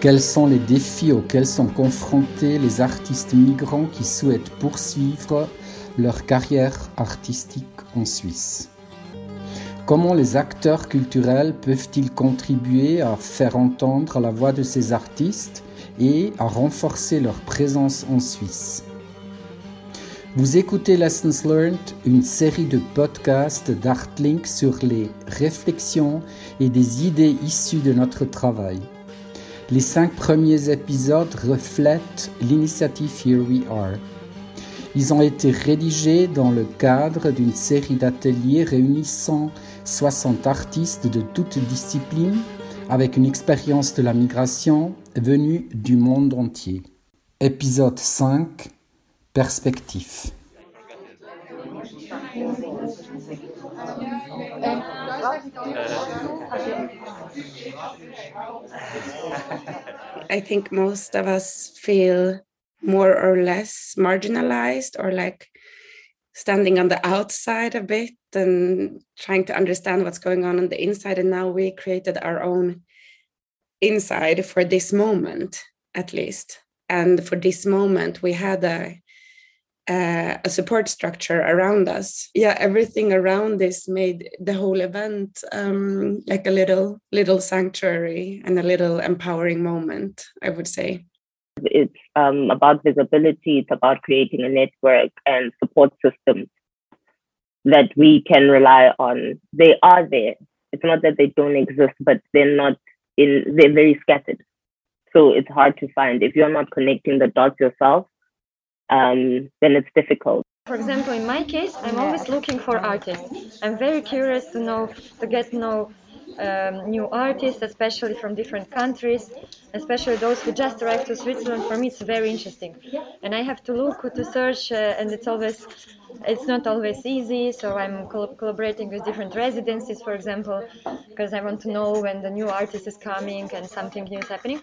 Quels sont les défis auxquels sont confrontés les artistes migrants qui souhaitent poursuivre leur carrière artistique en Suisse? Comment les acteurs culturels peuvent-ils contribuer à faire entendre la voix de ces artistes et à renforcer leur présence en Suisse? Vous écoutez Lessons Learned, une série de podcasts d'Artlink sur les réflexions et des idées issues de notre travail. Les cinq premiers épisodes reflètent l'initiative Here We Are. Ils ont été rédigés dans le cadre d'une série d'ateliers réunissant 60 artistes de toutes disciplines avec une expérience de la migration venue du monde entier. Épisode 5 Perspective. I think most of us feel more or less marginalized or like standing on the outside a bit and trying to understand what's going on on the inside. And now we created our own inside for this moment, at least. And for this moment, we had a uh, a support structure around us. Yeah, everything around this made the whole event um, like a little little sanctuary and a little empowering moment. I would say. It's um, about visibility. It's about creating a network and support systems that we can rely on. They are there. It's not that they don't exist, but they're not in. They're very scattered. So it's hard to find if you're not connecting the dots yourself. Um, then it's difficult. For example, in my case, I'm always looking for artists. I'm very curious to know, to get to know um, new artists, especially from different countries, especially those who just arrived to Switzerland. For me, it's very interesting, and I have to look to search, uh, and it's always, it's not always easy. So I'm col- collaborating with different residencies, for example, because I want to know when the new artist is coming and something new is happening.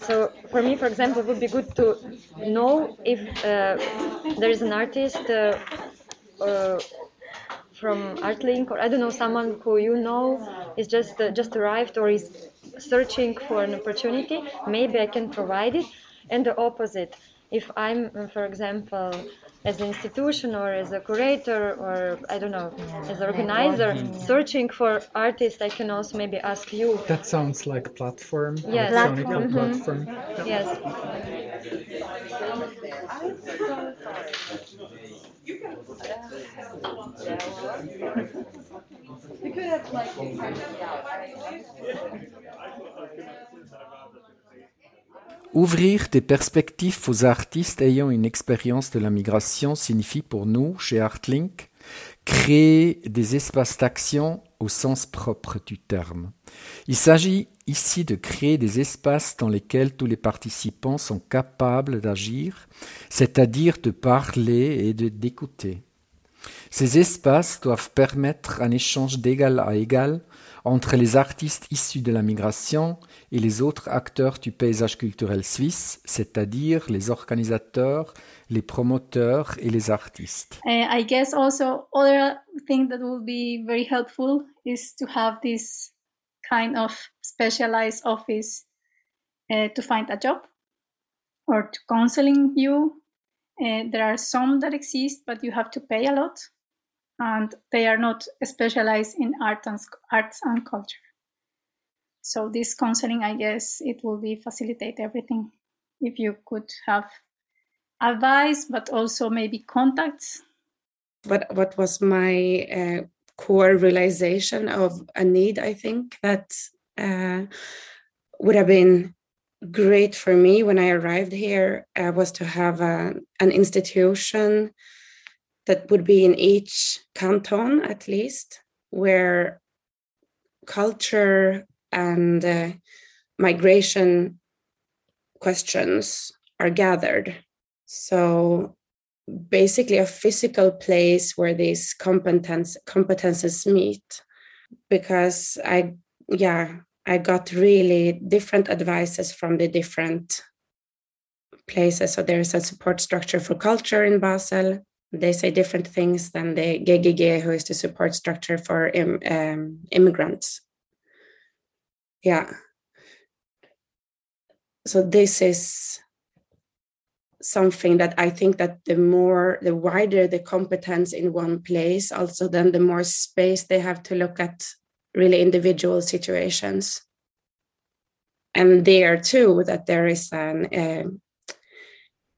So for me, for example, it would be good to know if uh, there is an artist. Uh, uh, from Artlink or I don't know someone who you know is just uh, just arrived or is searching for an opportunity, maybe I can provide it. And the opposite, if I'm, for example, as an institution or as a curator or I don't know, as an organizer, searching for artists, I can also maybe ask you. That sounds like a platform. Yes. Platform. Mhm. platform. Yes. Ouvrir des perspectives aux artistes ayant une expérience de la migration signifie pour nous, chez Artlink, créer des espaces d'action au sens propre du terme. Il s'agit ici de créer des espaces dans lesquels tous les participants sont capables d'agir, c'est-à-dire de parler et d'écouter. Ces espaces doivent permettre un échange d'égal à égal entre les artistes issus de la migration et les autres acteurs du paysage culturel suisse, c'est-à-dire les organisateurs, les promoteurs et les artistes. Uh, I guess also other thing that will be very helpful is to have this kind of specialized office uh, to find a job or to counseling you. Uh, there are some that exist, but you have to pay a lot, and they are not specialized in art and arts and culture. So this counseling, I guess, it will be facilitate everything. If you could have advice, but also maybe contacts. What what was my uh, core realization of a need? I think that uh, would have been great for me when I arrived here uh, was to have a, an institution that would be in each canton at least, where culture and uh, migration questions are gathered. So basically a physical place where these competence competences meet because I yeah I got really different advices from the different places. So there's a support structure for culture in Basel. They say different things than the GGG, who is the support structure for Im, um, immigrants. Yeah. so this is something that I think that the more the wider the competence in one place, also then the more space they have to look at really individual situations. And there too, that there is an uh,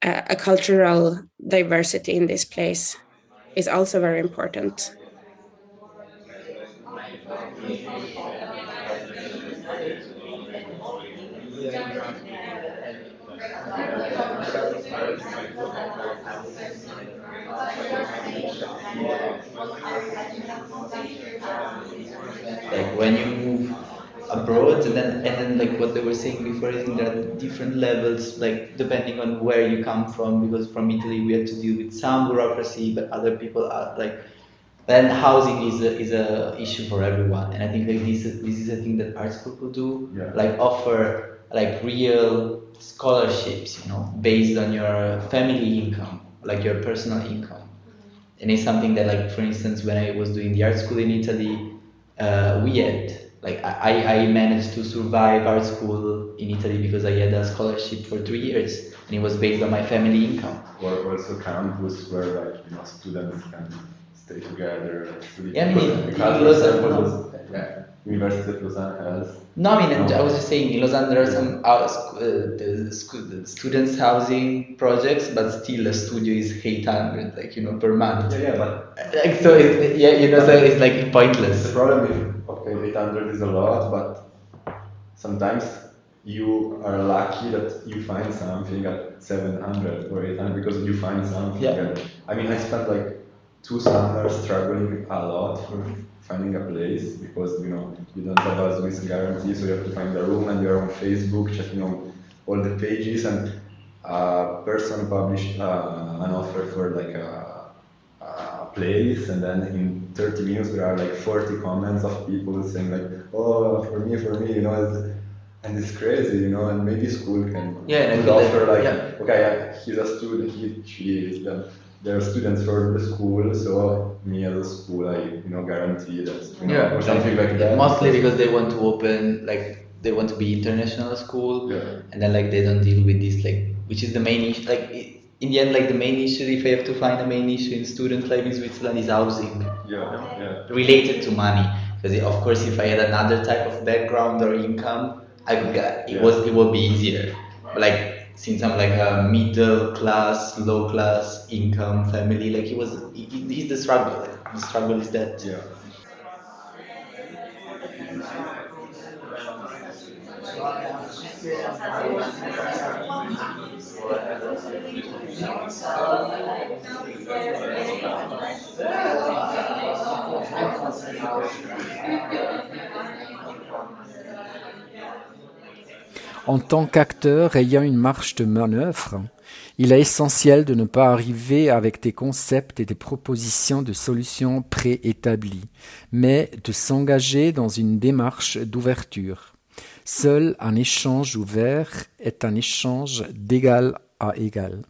a cultural diversity in this place is also very important. Like when you move abroad and then and then like what they were saying before I think there are different levels like depending on where you come from because from Italy we had to deal with some bureaucracy but other people are like then housing is a, is a issue for everyone and I think like this this is a thing that art school could do yeah. like offer like real scholarships you know based on your family income like your personal income and it's something that like for instance when I was doing the art school in Italy uh, we had like I, I managed to survive art school in Italy because I had a scholarship for three years and it was based on my family income. Or also campus where like you know students can stay together. Yeah, I mean, in Lausanne, yeah, University of Lausanne has. No, I mean, no. I was just saying in Lausanne there are some uh, the, the students housing projects, but still a studio is eight hundred, like you know, per month. Yeah, yeah, but like so, it, yeah, you know, so it's like pointless. The problem is okay, 800 is a lot, but sometimes you are lucky that you find something at 700 or 800 because you find something. Yeah. And, I mean, I spent like two summers struggling a lot for finding a place because you know you don't have a Swiss guarantee, so you have to find a room, and you're on Facebook checking on all the pages, and a person published uh, an offer for like a, a place, and then in 30 minutes there are like 40 comments of people saying like, oh, for me, for me, you know, and it's crazy, you know, and maybe school can yeah, could offer like, yeah. okay, he's a student, he, she is, there are students for the school, so me as a school, I, you know, guarantee that, you know, yeah, or something like that. Mostly because they want to open, like, they want to be international school, yeah. and then like they don't deal with this, like, which is the main issue, like, in the end, like the main issue, if I have to find a main issue in student life in Switzerland, is housing. Yeah, yeah. Related to money, because of course, if I had another type of background or income, I could get it yeah. was it would be easier. But like since I'm like a middle class, low class income family, like it was, it, it, it's the struggle. Like, the struggle is that. Yeah. En tant qu'acteur ayant une marche de manœuvre, il est essentiel de ne pas arriver avec des concepts et des propositions de solutions préétablies, mais de s'engager dans une démarche d'ouverture. Seul un échange ouvert est un échange d'égal à égal.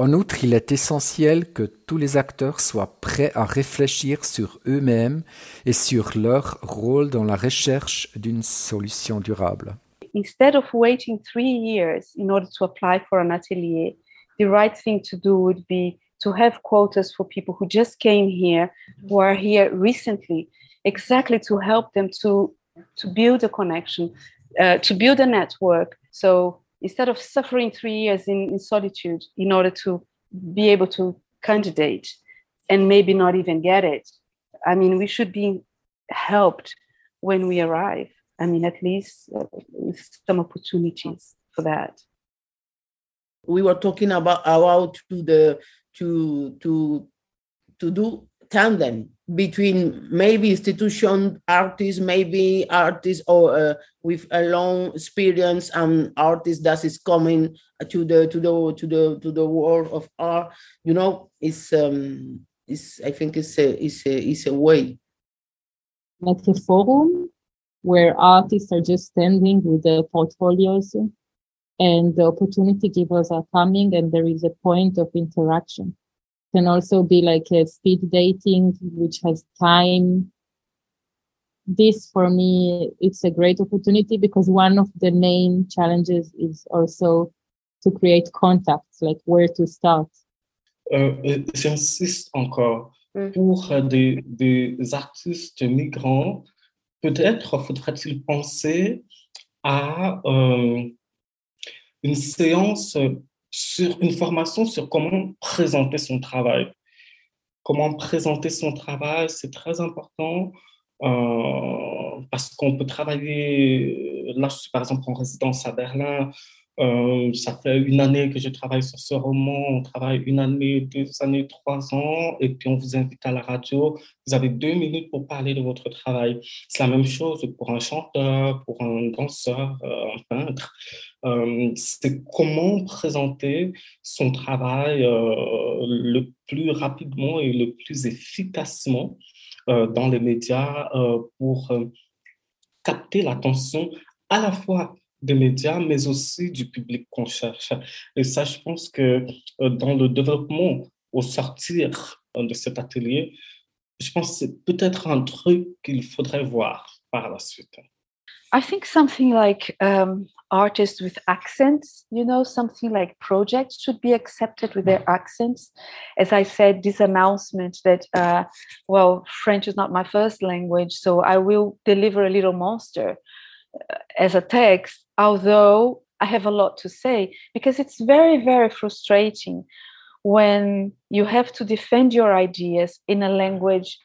En outre, il est essentiel que tous les acteurs soient prêts à réfléchir sur eux-mêmes et sur leur rôle dans la recherche d'une solution durable. Instead of waiting three years in order to apply for an atelier, the right thing to do would be to have quotas for people who just came here, who are here recently, exactly to help them to, to build a connection, uh, to build a network. So instead of suffering three years in, in solitude in order to be able to candidate and maybe not even get it. I mean, we should be helped when we arrive. I mean, at least uh, some opportunities for that. We were talking about how to the to to to do tandem between maybe institution artists, maybe artists or uh, with a long experience and artists that is coming to the to the to the to the world of art. You know, it's um, it's I think it's a it's a it's a way. Like a forum where artists are just standing with their portfolios and the opportunity givers are coming and there is a point of interaction can also be like a speed dating, which has time. This for me it's a great opportunity because one of the main challenges is also to create contacts like where to start. Euh, j'insiste encore. Mm. pour des, des artistes migrants peut-être faudrait-il penser à euh, une séance sur une formation sur comment présenter son travail. Comment présenter son travail, c'est très important euh, parce qu'on peut travailler, là je suis par exemple en résidence à Berlin, euh, ça fait une année que je travaille sur ce roman. On travaille une année, deux années, trois ans. Et puis, on vous invite à la radio. Vous avez deux minutes pour parler de votre travail. C'est la même chose pour un chanteur, pour un danseur, euh, un peintre. Euh, c'est comment présenter son travail le plus rapidement et le plus efficacement dans les médias pour capter l'attention à la fois des médias, mais aussi du public qu'on cherche. Et ça, je pense que euh, dans le développement, au sortir euh, de cet atelier, je pense que c'est peut-être un truc qu'il faudrait voir par la suite. I think something like um, artists with accents, you know, something like projects should be accepted with their accents. As I said, this announcement that, uh, well, French is not my first language, so I will deliver a little monster uh, as a text although I have a lot to say, because it's very, very frustrating when you have to defend your ideas in a language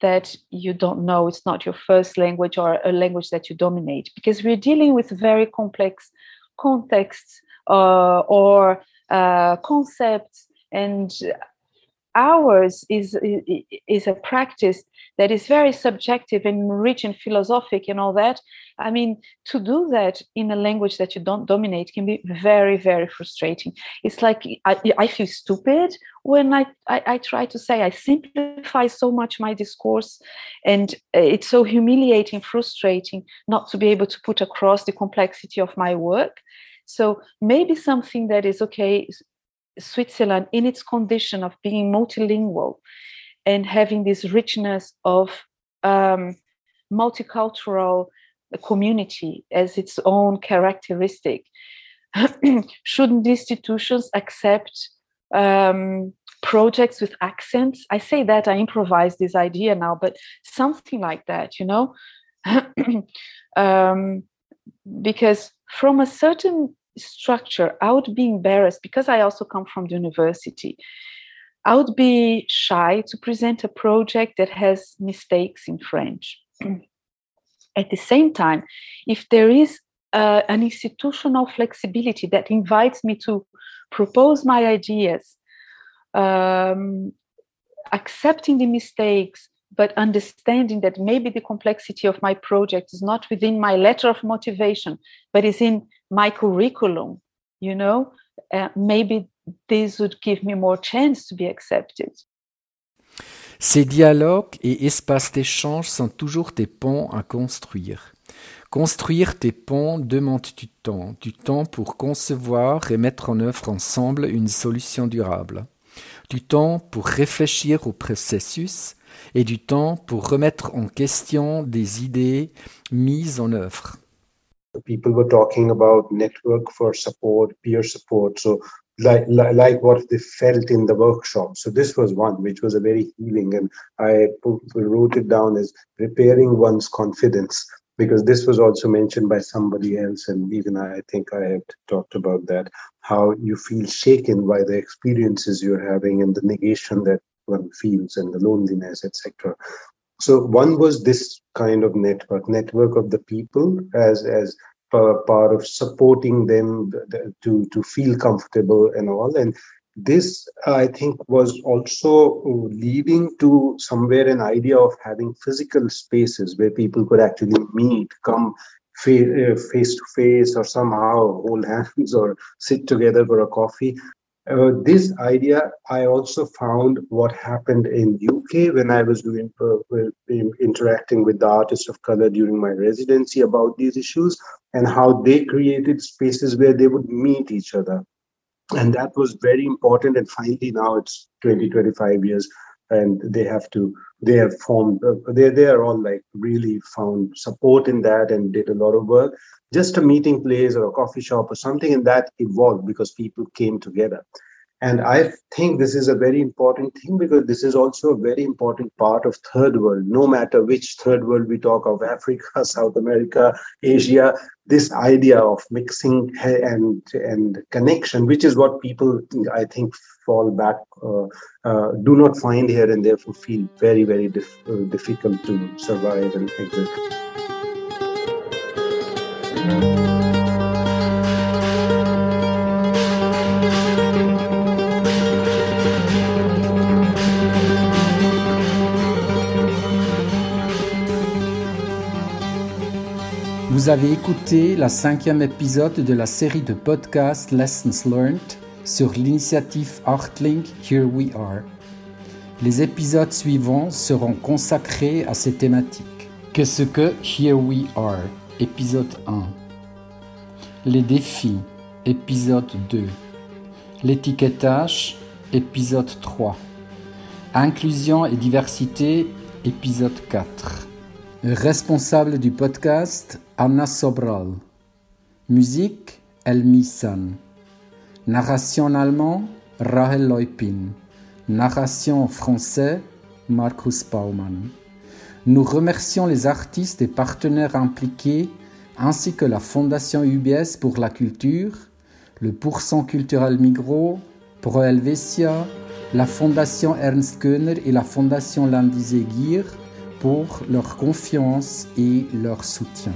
that you don't know, it's not your first language or a language that you dominate, because we're dealing with very complex contexts uh, or uh, concepts and ours is is a practice that is very subjective and rich and philosophic and all that. I mean to do that in a language that you don't dominate can be very very frustrating. It's like i, I feel stupid when I, I, I try to say i simplify so much my discourse and uh, it's so humiliating frustrating not to be able to put across the complexity of my work. So maybe something that is okay Switzerland in its condition of being multilingual and having this richness of um, multicultural community as its own characteristic. Shouldn't institutions accept um, projects with accents? I say that I improvise this idea now, but something like that, you know? um, because from a certain structure, I would be embarrassed because I also come from the university. I would be shy to present a project that has mistakes in French. At the same time, if there is uh, an institutional flexibility that invites me to propose my ideas, um, accepting the mistakes, but understanding that maybe the complexity of my project is not within my letter of motivation, but is in my curriculum, you know, maybe this would give me more chance to be accepted. Ces dialogues et espaces d'échange sont toujours des ponts à construire. Construire tes ponts demande du temps, du temps pour concevoir et mettre en œuvre ensemble une solution durable, du temps pour réfléchir au processus et du temps pour remettre en question des idées mises en œuvre. People were talking about network for support, peer support. So like, like what they felt in the workshop. So this was one which was a very healing, and I wrote it down as repairing one's confidence because this was also mentioned by somebody else, and even I think I had talked about that how you feel shaken by the experiences you're having and the negation that one feels and the loneliness, etc. So one was this kind of network, network of the people as as part of supporting them to to feel comfortable and all. And this I think was also leading to somewhere an idea of having physical spaces where people could actually meet, come uh, face to face, or somehow hold hands or sit together for a coffee uh, this idea i also found what happened in uk when i was doing uh, interacting with the artists of color during my residency about these issues and how they created spaces where they would meet each other. And that was very important. And finally now it's 20 25 years and they have to they have formed uh, they they are all like really found support in that and did a lot of work. Just a meeting place or a coffee shop or something and that evolved because people came together. And I think this is a very important thing because this is also a very important part of third world, no matter which third world we talk of, Africa, South America, Asia, this idea of mixing and, and connection, which is what people, I think, fall back, uh, uh, do not find here and therefore feel very, very dif- uh, difficult to survive and exist. Vous avez écouté la cinquième épisode de la série de podcasts Lessons Learned sur l'initiative Artlink Here We Are. Les épisodes suivants seront consacrés à ces thématiques. Qu'est-ce que Here We Are Épisode 1. Les défis Épisode 2. L'étiquetage Épisode 3. Inclusion et diversité Épisode 4. Responsable du podcast Anna Sobral. Musique Elmi San. Narration allemand Rahel Leupin. Narration français Markus Baumann. Nous remercions les artistes et partenaires impliqués ainsi que la Fondation UBS pour la culture, le Pourcent culturel Migros, Pro Helvetia, la Fondation Ernst Göhner et la Fondation Landisegir pour leur confiance et leur soutien.